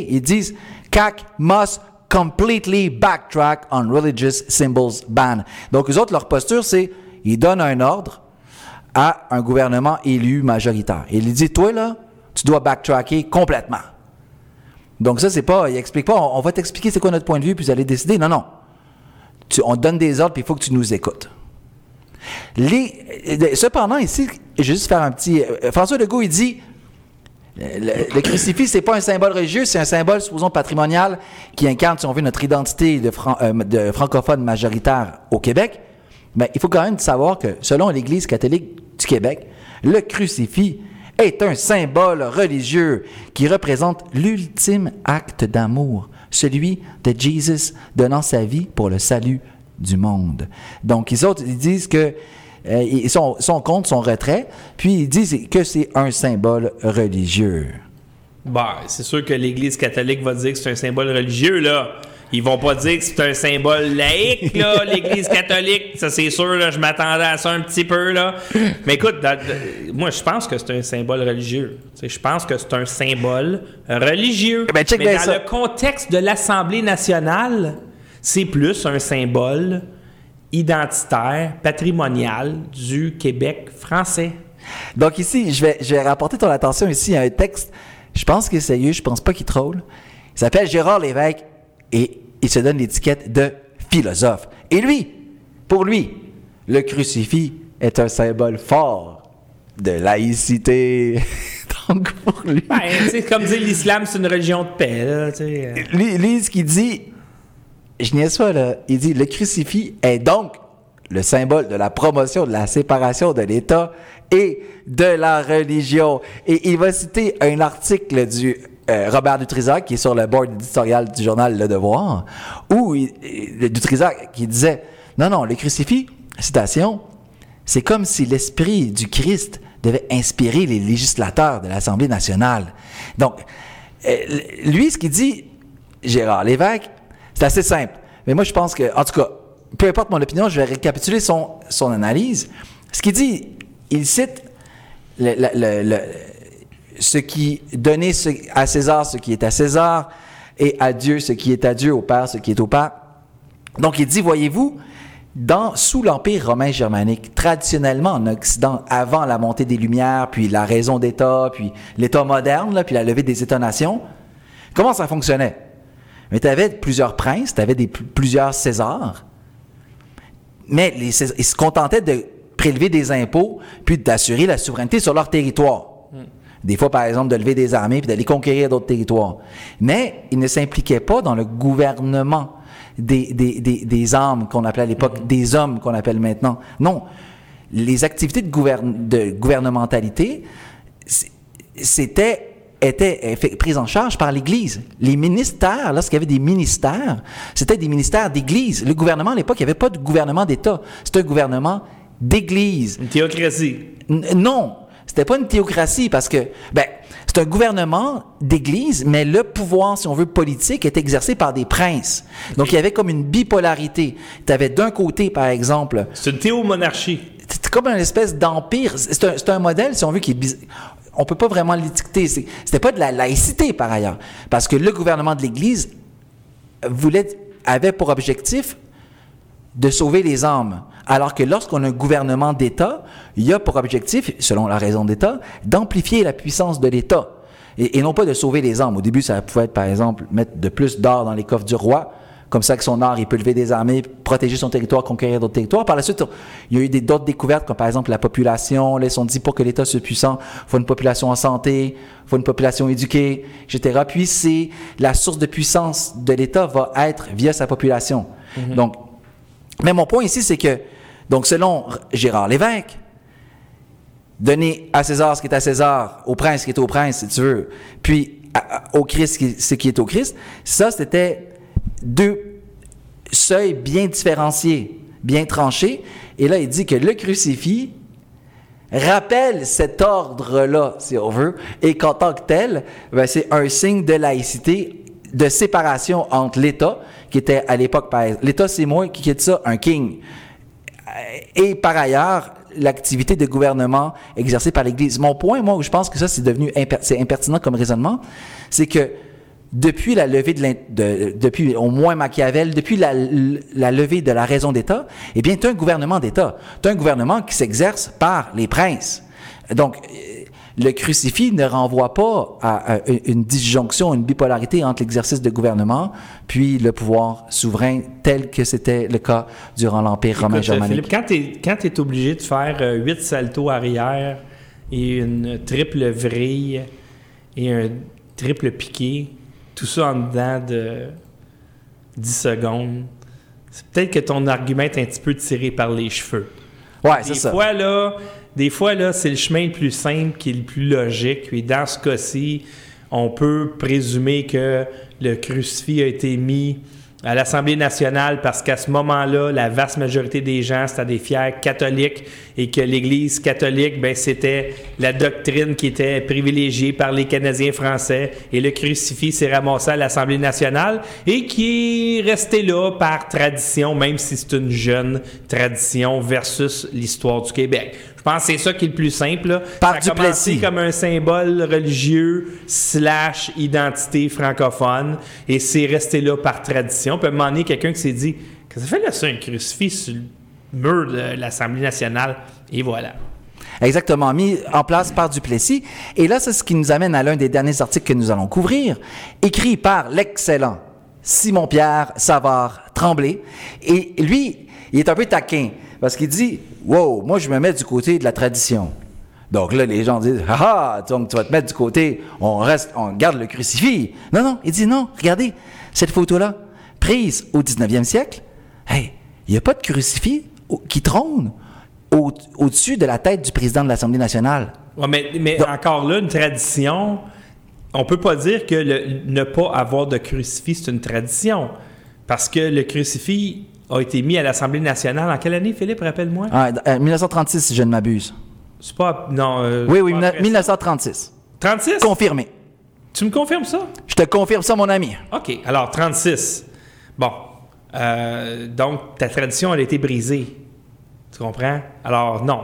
Ils disent CAC must completely backtrack on religious symbols ban. Donc, eux autres, leur posture, c'est ils donnent un ordre à un gouvernement élu majoritaire. Et il dit, toi, là, tu dois backtracker complètement. Donc, ça, c'est pas, il explique pas, on, va t'expliquer c'est quoi notre point de vue, puis vous allez décider. Non, non. On donne des ordres, puis il faut que tu nous écoutes. Les, euh, cependant, ici, je vais juste faire un petit. euh, François Legault, il dit le, crucifix, c'est pas un symbole religieux, c'est un symbole, supposons, patrimonial qui incarne, si on veut, notre identité euh, de francophone majoritaire au Québec. Mais il faut quand même savoir que, selon l'Église catholique du Québec, le crucifix est un symbole religieux qui représente l'ultime acte d'amour, celui de Jésus donnant sa vie pour le salut du monde. Donc, ils disent que euh, ils sont, sont contre son retrait, puis ils disent que c'est un symbole religieux. Bah, c'est sûr que l'Église catholique va dire que c'est un symbole religieux, là. Ils vont pas dire que c'est un symbole laïque, là, l'Église catholique. Ça, c'est sûr, là, je m'attendais à ça un petit peu, là. Mais écoute, dans- moi, je pense que c'est un symbole religieux. Je pense que c'est un symbole religieux. Eh ben, check Mais dans ça. le contexte de l'Assemblée nationale, c'est plus un symbole identitaire, patrimonial du Québec français. Donc ici, je vais, je vais rapporter ton attention ici à un texte, je pense qu'il est sérieux, je pense pas qu'il troll. Il s'appelle Gérard Lévesque et il se donne l'étiquette de philosophe. Et lui, pour lui, le crucifix est un symbole fort de laïcité. Donc pour lui, Ben, comme dire l'islam, c'est une religion de paix, là, lui, lui, ce qu'il dit, je niaise pas, là, il dit le crucifix est donc le symbole de la promotion de la séparation de l'État et de la religion. Et il va citer un article du euh, Robert Dutrisac, qui est sur le board éditorial du journal Le Devoir, où il- il- Dutrisac qui disait, non, non, le crucifix, citation, c'est comme si l'esprit du Christ devait inspirer les législateurs de l'Assemblée nationale. Donc, euh, lui, ce qu'il dit, Gérard Lévesque, c'est assez simple. Mais moi, je pense que, en tout cas, peu importe mon opinion, je vais récapituler son, son analyse. Ce qu'il dit, il cite ce qui donnait à César ce qui est à César et à Dieu ce qui est à Dieu, au Père ce qui est au Père. Donc il dit, voyez-vous, dans, sous l'Empire romain germanique, traditionnellement en Occident, avant la montée des Lumières, puis la raison d'État, puis l'État moderne, puis la levée des États-nations, comment ça fonctionnait? Mais tu avais plusieurs princes, tu avais des, plusieurs Césars, mais les Cés- ils se contentaient de prélever des impôts puis d'assurer la souveraineté sur leur territoire. Des fois, par exemple, de lever des armées puis d'aller conquérir d'autres territoires. Mais ils ne s'impliquaient pas dans le gouvernement des, des, des, des armes qu'on appelait à l'époque, des hommes qu'on appelle maintenant. Non. Les activités de, gouverne- de gouvernementalité, c'était étaient euh, prises en charge par l'Église. Les ministères, lorsqu'il y avait des ministères, c'était des ministères d'Église. Le gouvernement, à l'époque, il n'y avait pas de gouvernement d'État. C'était un gouvernement d'Église. Une théocratie. N- non, c'était pas une théocratie parce que, ben, c'est un gouvernement d'église, mais le pouvoir, si on veut, politique est exercé par des princes. Donc, il y avait comme une bipolarité. Tu avais d'un côté, par exemple, C'est une théomonarchie. c'est comme une espèce d'empire. C'est un, un modèle, si on veut, qui est On peut pas vraiment l'étiqueter. C'était pas de la laïcité, par ailleurs. Parce que le gouvernement de l'Église avait pour objectif de sauver les âmes. Alors que lorsqu'on a un gouvernement d'État, il y a pour objectif, selon la raison d'État, d'amplifier la puissance de l'État. Et, et non pas de sauver les âmes. Au début, ça pouvait être, par exemple, mettre de plus d'or dans les coffres du roi. Comme ça, avec son or, il peut lever des armées, protéger son territoire, conquérir d'autres territoires. Par la suite, il y a eu d'autres découvertes, comme par exemple la population. Là, ils sont dit, pour que l'État soit puissant, il faut une population en santé, il faut une population éduquée, etc. Puis, c'est la source de puissance de l'État va être via sa population. Donc, mais mon point ici, c'est que, donc, selon Gérard Lévesque, donner à César ce qui est à César, au prince ce qui est au prince, si tu veux, puis à- au Christ ce qui- ce qui est au Christ, ça, c'était deux seuils bien différenciés, bien tranchés. Et là, il dit que le crucifix rappelle cet ordre-là, si on veut, et qu'en tant que tel, ben, c'est un signe de laïcité, de séparation entre l'État, qui était à l'époque, l'État, c'est moi qui quitte ça, un king. Et par ailleurs, l'activité de gouvernement exercée par l'Église. Mon point, moi, où je pense que ça, c'est devenu c'est impertinent comme raisonnement, c'est que depuis la levée de, depuis au moins Machiavel, depuis la, la levée de la raison d'État, eh bien, tu as un gouvernement d'État. Tu as un gouvernement qui s'exerce par les princes. Donc, euh, le crucifix ne renvoie pas à, à une disjonction, une bipolarité entre l'exercice de gouvernement puis le pouvoir souverain tel que c'était le cas durant l'Empire romain euh, germanique. Philippe, quand tu es, obligé de faire 8 saltos arrière et une triple vrille et un triple piqué, tout ça en dedans de 10 secondes, c'est peut-être que ton argument est un petit peu tiré par les cheveux. Ouais, c'est Des ça. fois, là, des fois, là, c'est le chemin le plus simple qui est le plus logique. Et dans ce cas-ci, on peut présumer que le crucifix a été mis à l'Assemblée nationale parce qu'à ce moment-là, la vaste majorité des gens, c'était des fiers catholiques et que l'Église catholique, ben, c'était la doctrine qui était privilégiée par les Canadiens français et le crucifix s'est ramassé à l'Assemblée nationale et qui est resté là par tradition, même si c'est une jeune tradition versus l'histoire du Québec. Je pense que c'est ça qui est le plus simple. là. Par ça a commencé comme un symbole religieux slash identité francophone et c'est resté là par tradition. Puis à un moment donné, quelqu'un qui s'est dit Qu'est-ce que ça fait là, ça, un crucifix sur le mur de l'Assemblée nationale Et voilà. Exactement, mis en place par Duplessis. Et là, c'est ce qui nous amène à l'un des derniers articles que nous allons couvrir, écrit par l'excellent Simon-Pierre Savard Tremblay. Et lui, il est un peu taquin, parce qu'il dit, wow, moi je me mets du côté de la tradition. Donc là, les gens disent, ah, ah, donc tu vas te mettre du côté, on reste, on garde le crucifix. Non, non, il dit non, regardez, cette photo-là, prise au 19e siècle, hey, il n'y a pas de crucifix qui trône au- au-dessus de la tête du président de l'Assemblée nationale. Ouais, mais mais Donc- encore là, une tradition, on peut pas dire que le- ne pas avoir de crucifix, c'est une tradition. Parce que le crucifix a été mis à l'Assemblée nationale en quelle année, Philippe, rappelle-moi? Ah, euh, 1936, si je ne m'abuse. C'est pas... Non, euh, Oui, oui, pas mille- après ça. 1936. 36? Confirmé. Tu me confirmes ça? Je te confirme ça, mon ami. OK, alors 36. Bon. Euh, donc, ta tradition, elle a été brisée. Tu comprends? Alors, non.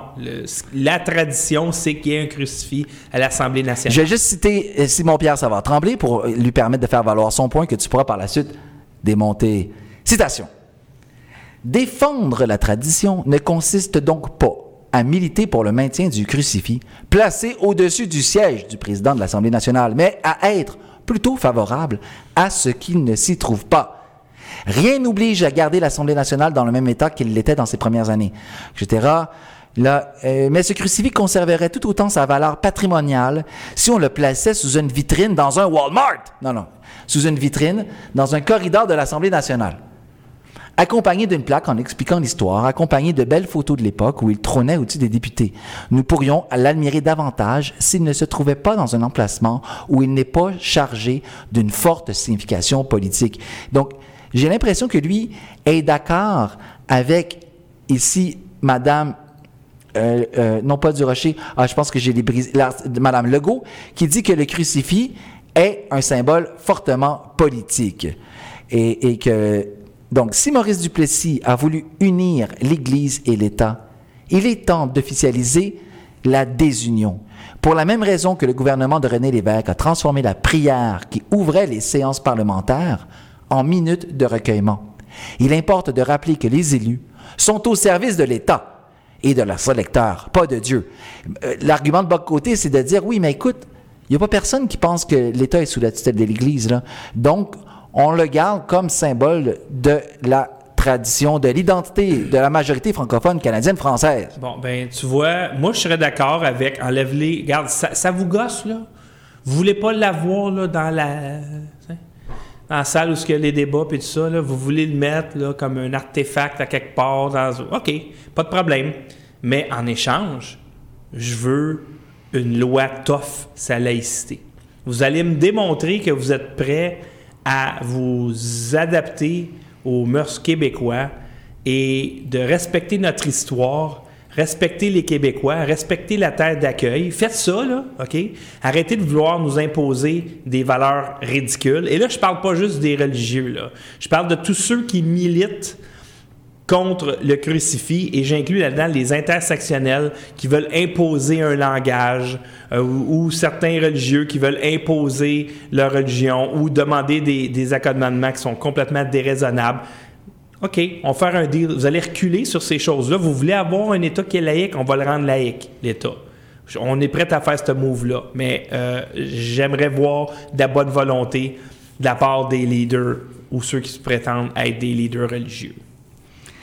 La tradition, c'est qu'il y ait un crucifix à l'Assemblée nationale. Je vais juste citer euh, Simon-Pierre Savard Tremblay pour lui permettre de faire valoir son point que tu pourras par la suite démonter. Citation. Défendre la tradition ne consiste donc pas à militer pour le maintien du crucifix placé au-dessus du siège du président de l'Assemblée nationale, mais à être plutôt favorable à ce qu'il ne s'y trouve pas. Rien n'oblige à garder l'Assemblée nationale dans le même état qu'il l'était dans ses premières années, etc. Euh, mais ce crucifix conserverait tout autant sa valeur patrimoniale si on le plaçait sous une vitrine dans un Walmart. Non, non. Sous une vitrine dans un corridor de l'Assemblée nationale. Accompagné d'une plaque en expliquant l'histoire, accompagné de belles photos de l'époque où il trônait au-dessus des députés. Nous pourrions l'admirer davantage s'il ne se trouvait pas dans un emplacement où il n'est pas chargé d'une forte signification politique. Donc, j'ai l'impression que lui est d'accord avec ici Madame euh, euh, non pas du Rocher, ah, je pense que j'ai les brisé, la- Madame Legault, qui dit que le crucifix est un symbole fortement politique. Et que, donc, si Maurice Duplessis a voulu unir l'Église et l'État, il est temps d'officialiser la désunion. Pour la même raison que le gouvernement de René Lévesque a transformé la prière qui ouvrait les séances parlementaires en minutes de recueillement. Il importe de rappeler que les élus sont au service de l'État et de leurs électeurs, pas de Dieu. Euh, L'argument de bas côté, c'est de dire oui, mais écoute, il n'y a pas personne qui pense que l'État est sous la tutelle de l'Église. Donc, on le garde comme symbole de la tradition, de l'identité de la majorité francophone canadienne-française. Bon, ben, tu vois, moi, je serais d'accord avec enlève-les. Regarde, ça, ça vous gosse, là? Vous voulez pas l'avoir, là, dans la. Dans la salle où il y a les débats et tout ça, vous voulez le mettre comme un artefact à quelque part. Dans... OK, pas de problème. Mais en échange, je veux une loi tough sa laïcité. Vous allez me démontrer que vous êtes prêt à vous adapter aux mœurs québécois et de respecter notre histoire, respecter les Québécois, respecter la terre d'accueil. Faites ça, là, OK? Arrêtez de vouloir nous imposer des valeurs ridicules. Et là, je parle pas juste des religieux, là. Je parle de tous ceux qui militent contre le crucifix et j'inclus là-dedans les intersectionnels qui veulent imposer un langage euh, ou, ou certains religieux qui veulent imposer leur religion ou demander des, des accommodements qui sont complètement déraisonnables. OK, on va faire un deal. Vous allez reculer sur ces choses-là. Vous voulez avoir un État qui est laïque, on va le rendre laïque, l'État. On est prêt à faire ce move-là, mais euh, j'aimerais voir de la bonne volonté de la part des leaders ou ceux qui se prétendent être des leaders religieux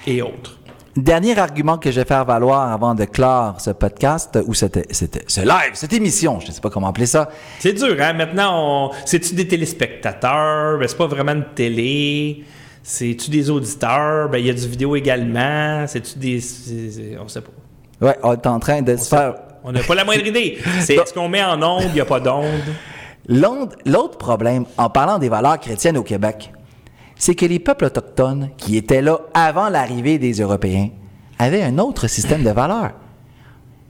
et autres. Dernier argument que je vais faire valoir avant de clore ce podcast, ou cette, cette- ce live, cette émission, je ne sais pas comment appeler ça. C'est dur, hein? Maintenant, on... c'est-tu des téléspectateurs? Ben, c'est pas vraiment de télé. C'est-tu des auditeurs? Ben, il y a du vidéo également? C'est-tu des. On sait pas. Ouais, on est en train de se faire... On n'a pas la moindre idée. C'est est-ce qu'on met en onde? Il n'y a pas d'onde. L'autre problème, en parlant des valeurs chrétiennes au Québec, c'est que les peuples autochtones, qui étaient là avant l'arrivée des Européens, avaient un autre système de valeurs.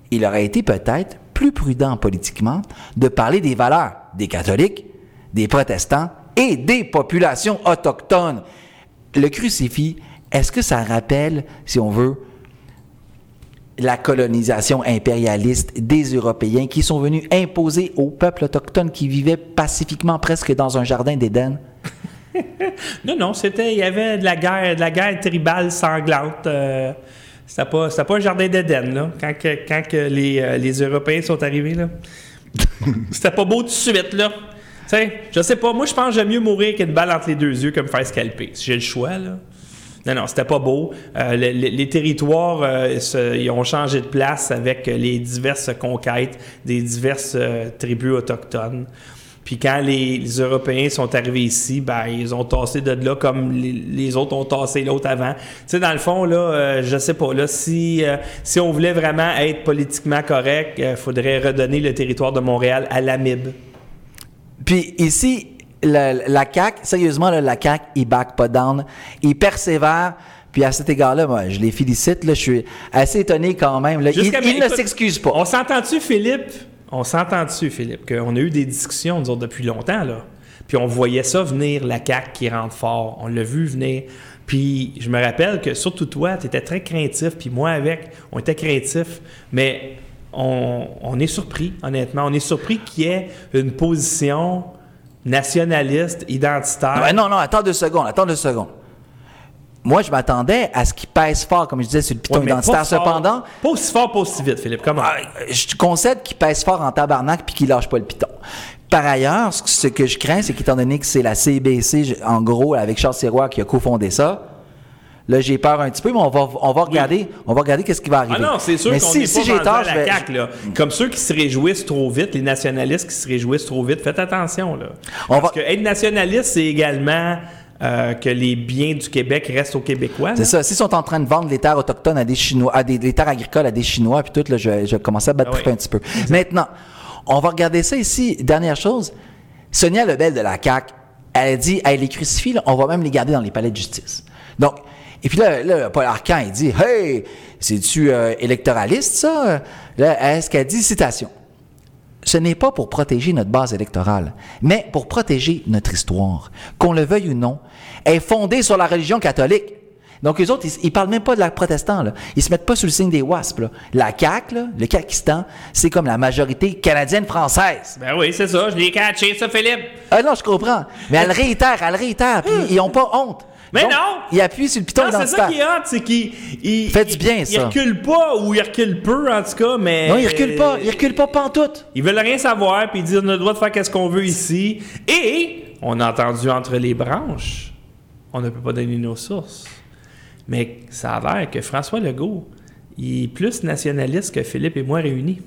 Il aurait été peut-être plus prudent politiquement de parler des valeurs des catholiques, des protestants et des populations autochtones. Le crucifix, est-ce que ça rappelle, si on veut, la colonisation impérialiste des Européens qui sont venus imposer aux peuples autochtones qui vivaient pacifiquement presque dans un jardin d'Éden? Non, non, c'était. Il y avait de la guerre, de la guerre tribale sanglante. euh, c'était pas, c'était pas un jardin d'Éden, là, quand, que, quand que les, euh, les Européens sont arrivés, là. c'était pas beau tout de suite, là. Sais, je sais pas, moi, je pense que j'aime mieux mourir qu'une balle entre les deux yeux que me faire scalper. J'ai le choix, là. Non, non, c'était pas beau. Euh, le- le- les territoires, euh, ils ont changé de place avec les diverses conquêtes des diverses euh, tribus autochtones. Puis quand les, Européens sont arrivés ici, ben ils ont tassé de là comme les, autres ont tassé l'autre avant. Tu sais, dans le fond, là, euh, je sais pas, là, si, euh, si on voulait vraiment être politiquement correct, il faudrait redonner le territoire de Montréal à l'AMIB. Puis ici, la, la CAQ, sérieusement, là, la CAQ, il back pas down. Il persévère. Puis à cet égard-là, moi, je les félicite. Là, je suis assez étonné quand même. Là. Il, ne s'excuse pas. On s'entend-tu, Philippe? On s'entend-tu, Philippe, qu'on a eu des discussions, nous autres, depuis longtemps, là? Puis on voyait ça venir, la CAQ qui rentre fort. On l'a vu venir. Puis je me rappelle que, surtout toi, tu étais très craintif, puis moi avec, on était craintif. Mais on, on est surpris, honnêtement. On est surpris qu'il y ait une position nationaliste, identitaire. Non, non, attends deux secondes, attends deux secondes. Moi, je m'attendais à ce qu'il pèse fort, comme je disais, sur le piton Ouais, mais pas identitaire. fort- Cependant, Pas aussi fort, pas aussi vite, Philippe. Comment? ah, je te concède qu'il pèse fort en tabarnak puis qu'il lâche pas le piton. Par ailleurs, ce- que je crains, c'est qu'étant donné que c'est la CBC, en gros, avec Charles Sirois qui a cofondé ça, là, j'ai peur un petit peu, mais on va, on va regarder, on va regarder qu'est-ce qui va arriver. Ah non, c'est sûr qu'on si, n'est si pas j'ai tort, à la vais- CAQ, là. Comme ceux qui se réjouissent trop vite, les nationalistes qui se réjouissent trop vite, faites attention. Là. On Parce va- que être nationaliste, c'est également euh, que les biens du Québec restent aux Québécois. C'est ça. S'ils sont en train de vendre les terres autochtones à des Chinois, à des, les terres agricoles à des Chinois, puis tout, là, je, je à battre Ah oui. un petit peu. Maintenant, on va regarder ça ici. Dernière chose, Sonia Lebel de la CAQ, elle a dit, elle les crucifie, là, on va même les garder dans les palais de justice. Donc, et puis là, là Paul Arcan, il dit, hey, c'est-tu euh, électoraliste, ça? Là, est-ce qu'elle dit, citation, ce n'est pas pour protéger notre base électorale, mais pour protéger notre histoire. Qu'on le veuille ou non, est fondée sur la religion catholique. Donc, les autres, ils, ils parlent même pas de la protestant, là. Ils se mettent pas sous le signe des wasps, là. La CAQ, là, le Kakistan, c'est comme la majorité canadienne-française. Ben oui, c'est ça, je l'ai catché, ça, Philippe. Ah non, je comprends. Mais elle réitère, elle réitère, puis ils ont pas honte. Mais Donc, non! Ils appuient sur le piton Non, c'est ça qui est hot, c'est qu'il il, Fait du bien, il, ça. Il recule pas ou il recule peu, en tout cas, mais. Non, ils reculent pas. Ils reculent pas pantoute. Ils veulent rien savoir, puis ils disent on a le droit de faire qu'est-ce qu'on veut ici. Et on a entendu entre les branches, on ne peut pas donner nos sources. Mais ça a l'air que François Legault, il est plus nationaliste que Philippe et moi réunis.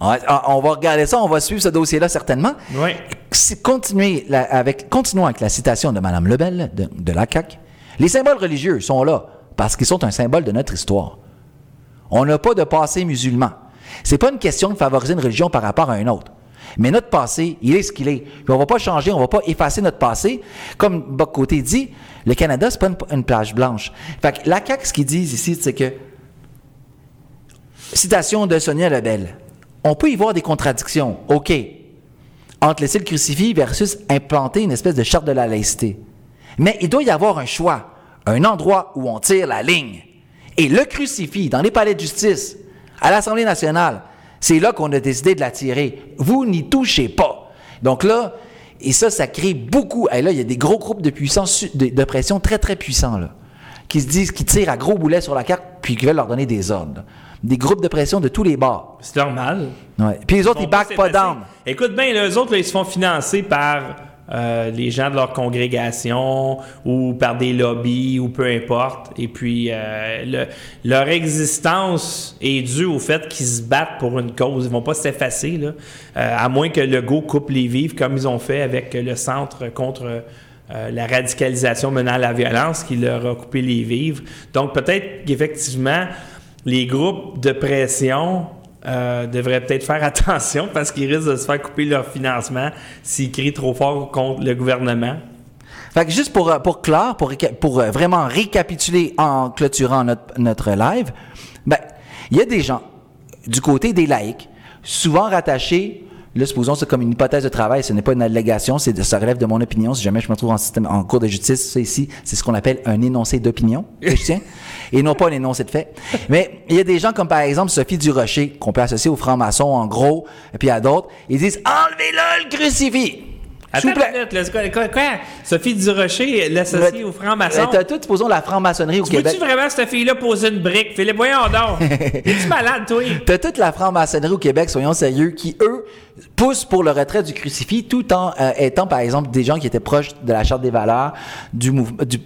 On va, on va regarder ça, on va suivre ce dossier-là certainement. Oui. Si- continuez la- avec, continuons avec la citation de Mme Lebel de, de la CAQ. Les symboles religieux sont là parce qu'ils sont un symbole de notre histoire. On n'a pas de passé musulman. C'est pas une question de favoriser une religion par rapport à une autre. Mais notre passé, il est ce qu'il est. Puis on va pas changer, on va pas effacer notre passé. Comme Boc Côté dit, le Canada, c'est pas une, une plage blanche. Fait que la CAQ, ce qu'ils disent ici, c'est que Citation de Sonia Lebel. On peut y voir des contradictions, OK, entre laisser le crucifix versus implanter une espèce de charte de la laïcité. Mais il doit y avoir un choix, un endroit où on tire la ligne. Et le crucifix, dans les palais de justice, à l'Assemblée nationale, c'est là qu'on a décidé de la tirer. Vous n'y touchez pas. Donc là, et ça, ça crée beaucoup. Et là, il y a des gros groupes de puissance, de pression très, très puissants, là, qui se disent, qui tirent à gros boulets sur la carte, puis qui veulent leur donner des ordres. Des groupes de pression de tous les bords. C'est normal. Ouais. Puis les autres, ils pas backent pas down. Écoute bien, les autres, là, ils se font financer par euh, les gens de leur congrégation ou par des lobbies ou peu importe. Et puis, euh, le- leur existence est due au fait qu'ils se battent pour une cause. Ils vont pas s'effacer, là. Euh, à moins que le go coupe les vivres, comme ils ont fait avec le Centre contre euh, la radicalisation menant à la violence qui leur a coupé les vivres. Donc, peut-être qu'effectivement, les groupes de pression euh, devraient peut-être faire attention parce qu'ils risquent de se faire couper leur financement s'ils crient trop fort contre le gouvernement. Fait que juste pour, euh, pour clore, pour, pour vraiment récapituler en clôturant notre, notre live, ben, il y a des gens du côté des laïcs, souvent rattachés, là, supposons c'est comme une hypothèse de travail, ce n'est pas une allégation, c'est de, ça relève de mon opinion. Si jamais je me trouve en, système, en cours de justice, ça ici, c'est ce qu'on appelle un énoncé d'opinion que je tiens, et non pas un énoncé de fait. Mais il y a des gens comme par exemple Sophie Durocher, qu'on peut associer aux francs-maçons en gros, et puis à d'autres, ils disent « Enlevez-le le crucifix! » Attends une minute, là, quoi, quoi, quoi? Sophie Durocher, l'associée Mais- au franc-maçon. Euh, T'as tout, supposons, la franc-maçonnerie au Tu Québec. vraiment cette fille-là poser une brique? Philippe, voyons donc. Es-tu malade, toi? T'as toute la franc-maçonnerie au Québec, soyons sérieux, qui, eux, poussent pour le retrait du crucifix tout en euh, étant, par exemple, des gens qui étaient proches de la Charte des valeurs du, du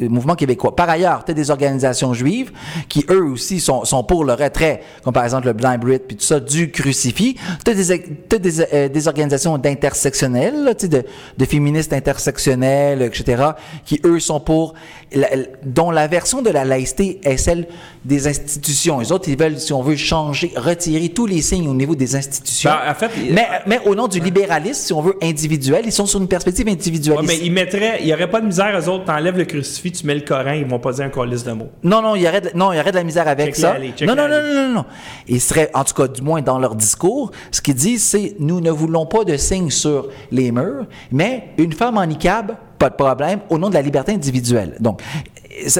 mouvement québécois. Par ailleurs, tu as des organisations juives qui, eux aussi, sont, sont pour le retrait, comme par exemple le Blind Brit, puis tout ça, du crucifix. Tu as des, t'as des, euh, des organisations d'intersectionnels, de, de féministes intersectionnels, etc., qui, eux, sont pour, la- dont la version de la laïcité est celle des institutions. Les autres, ils veulent, si on veut, changer, retirer tous les signes au niveau des institutions. Ben, en fait, mais, mais au nom du libéralisme, si on veut, individuel, ils sont sur une perspective Ouais, individualiste. mais ils mettraient, il n'y aurait pas de misère, eux autres, t'enlèves le crucifix, tu mets le Coran, ils vont pas dire un colis de mots. Non, non, il y aurait de, non, il y aurait de la misère avec ça. aller, non, non, non, non, non, non. Ils seraient, en tout cas, du moins dans leur discours, ce qu'ils disent, c'est nous ne voulons pas de signes sur les murs, mais une femme en niqab, pas de problème, au nom de la liberté individuelle. Donc,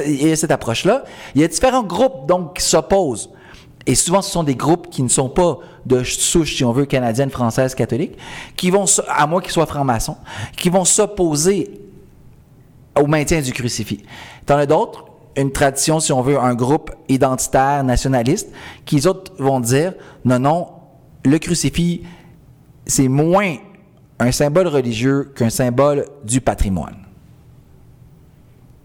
il y a cette approche-là. Il y a différents groupes, donc, qui s'opposent. Et souvent, ce sont des groupes qui ne sont pas de souche, si on veut, canadienne, française, catholique, qui vont, à moins qu'ils soient francs-maçons, qui vont s'opposer au maintien du crucifix. T'en as d'autres, une tradition, si on veut, un groupe identitaire, nationaliste, qui les autres vont dire, non, non, le crucifix, c'est moins un symbole religieux qu'un symbole du patrimoine.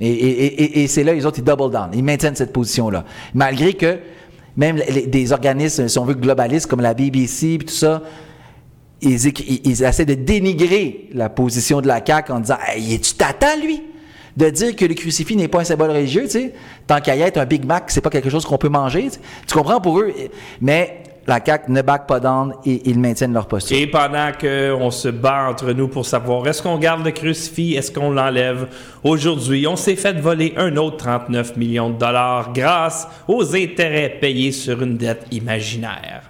Et, c'est là, les autres, ils double down. Ils maintiennent cette position-là. Malgré que même des organismes, si on veut, globalistes, comme la BBC et tout ça, ils, essaient de dénigrer la position de la CAQ en disant hey, es-tu t'attends, lui? De dire que le crucifix n'est pas un symbole religieux, tu sais. Tant qu'à y être, un Big Mac, c'est pas quelque chose qu'on peut manger. Tu sais. Tu comprends pour eux? Mais la CAQ ne back pas down et ils maintiennent leur posture. Et pendant qu'on se bat entre nous pour savoir est-ce qu'on garde le crucifix, est-ce qu'on l'enlève, aujourd'hui, on s'est fait voler un autre 39 millions de dollars grâce aux intérêts payés sur une dette imaginaire.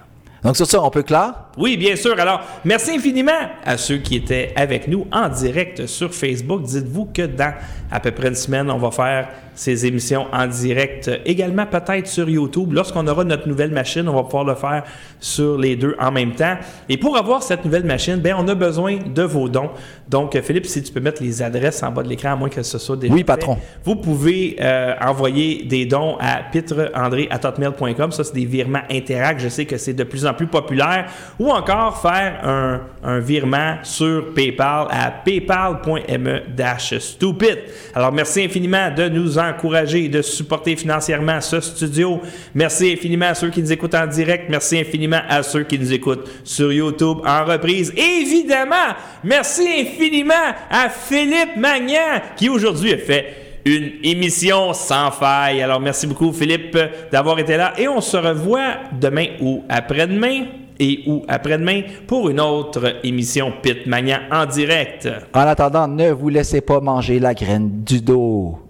Donc sur ça, on peut clore? Oui, bien sûr. Alors, merci infiniment à ceux qui étaient avec nous en direct sur Facebook. Dites-vous que dans à peu près une semaine, on va faire ces émissions en direct également peut-être sur YouTube. Lorsqu'on aura notre nouvelle machine, on va pouvoir le faire sur les deux en même temps. Et pour avoir cette nouvelle machine, ben on a besoin de vos dons. Donc, Philippe, si tu peux mettre les adresses en bas de l'écran, à moins que ce soit déjà Oui, fait, patron. vous pouvez euh, envoyer des dons à pitreandré.com. Ça, c'est des virements Interact. Je sais que c'est de plus en plus populaire. Ou encore faire un, un virement sur PayPal à paypal.me-stupid. Alors, merci infiniment de nous encourager et de supporter financièrement ce studio. Merci infiniment à ceux qui nous écoutent en direct. Merci infiniment à ceux qui nous écoutent sur YouTube en reprise. Évidemment, merci infiniment à Philippe Magnan qui aujourd'hui a fait une émission sans faille. Alors, merci beaucoup, Philippe, d'avoir été là. Et on se revoit demain ou après-demain et ou après-demain pour une autre émission Pit Magnan en direct. En attendant, ne vous laissez pas manger la graine du dos.